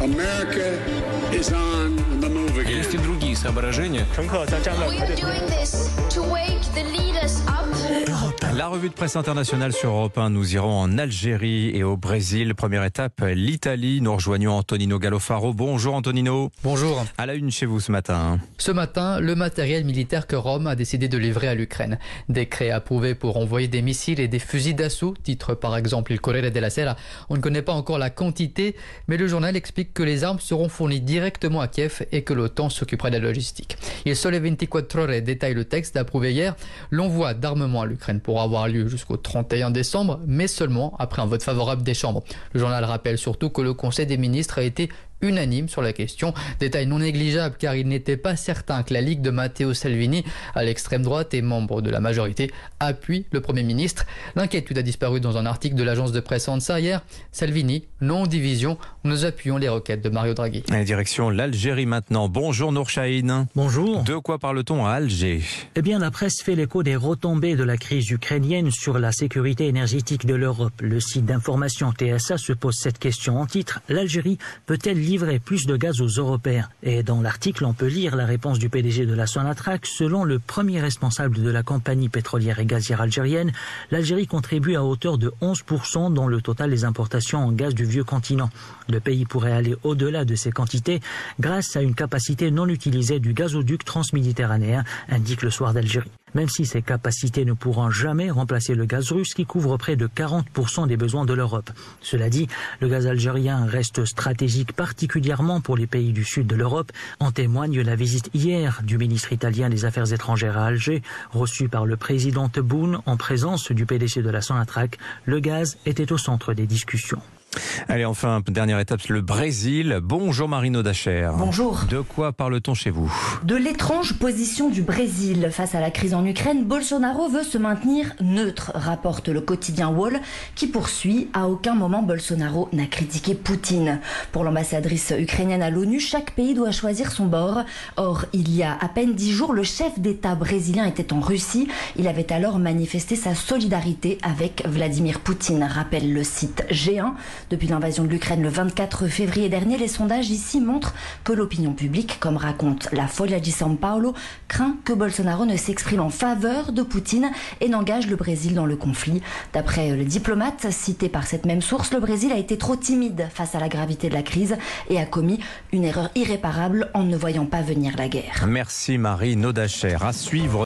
America Есть и другие соображения. La revue de presse internationale sur Europe 1, nous irons en Algérie et au Brésil. Première étape, l'Italie. Nous rejoignons Antonino Gallofaro. Bonjour Antonino. Bonjour. À la une chez vous ce matin. Ce matin, le matériel militaire que Rome a décidé de livrer à l'Ukraine. Décret approuvé pour envoyer des missiles et des fusils d'assaut, titre par exemple il Corriere della Sera. On ne connaît pas encore la quantité, mais le journal explique que les armes seront fournies directement à Kiev et que l'OTAN s'occupera de la logistique. Il Sole 24 Ore détaille le texte approuvé hier. L'envoi d'armement à l'Ukraine pourra avoir lieu jusqu'au 31 décembre, mais seulement après un vote favorable des chambres. Le journal rappelle surtout que le Conseil des ministres a été unanime sur la question. Détail non négligeable car il n'était pas certain que la Ligue de Matteo Salvini, à l'extrême droite et membre de la majorité, appuie le Premier ministre. L'inquiétude a disparu dans un article de l'agence de presse ANSA hier. Salvini, non division, nous appuyons les requêtes de Mario Draghi. Et direction l'Algérie maintenant. Bonjour Nour Chahine. Bonjour. De quoi parle-t-on à Alger? Eh bien, la presse fait l'écho des retombées de la crise ukrainienne sur la sécurité énergétique de l'Europe. Le site d'information TSA se pose cette question en titre. L'Algérie peut-elle livrer plus de gaz aux Européens Et dans l'article, on peut lire la réponse du PDG de la Sonatrach. Selon le premier responsable de la compagnie pétrolière et gazière algérienne, l'Algérie contribue à hauteur de 11% dans le total des importations en gaz du vieux continent. Le pays pourrait aller au-delà de ces quantités grâce à une capacité non utilisée du gazoduc transméditerranéen, indique le soir d'Algérie. Même si ces capacités ne pourront jamais remplacer le gaz russe qui couvre près de 40% des besoins de l'Europe. Cela dit, le gaz algérien reste stratégique particulièrement pour les pays du sud de l'Europe. En témoigne la visite hier du ministre italien des Affaires étrangères à Alger, reçu par le président Tebboune en présence du PDC de la Sonatrach. Le gaz était au centre des discussions. Allez, enfin, dernière étape, le Brésil. Bonjour Marino Dacher. Bonjour. De quoi parle-t-on chez vous? De l'étrange position du Brésil face à la crise en Ukraine, Bolsonaro veut se maintenir neutre, rapporte le quotidien Wall, qui poursuit à aucun moment Bolsonaro n'a critiqué Poutine. Pour l'ambassadrice ukrainienne à l'ONU, chaque pays doit choisir son bord. Or, il y a à peine dix jours, le chef d'État brésilien était en Russie. Il avait alors manifesté sa solidarité avec Vladimir Poutine, rappelle le site G1. Depuis l'invasion de l'Ukraine le 24 février dernier, les sondages ici montrent que l'opinion publique, comme raconte la Folia di São Paulo, craint que Bolsonaro ne s'exprime en faveur de Poutine et n'engage le Brésil dans le conflit. D'après le diplomate cité par cette même source, le Brésil a été trop timide face à la gravité de la crise et a commis une erreur irréparable en ne voyant pas venir la guerre. Merci Marie Nodacher. À suivre.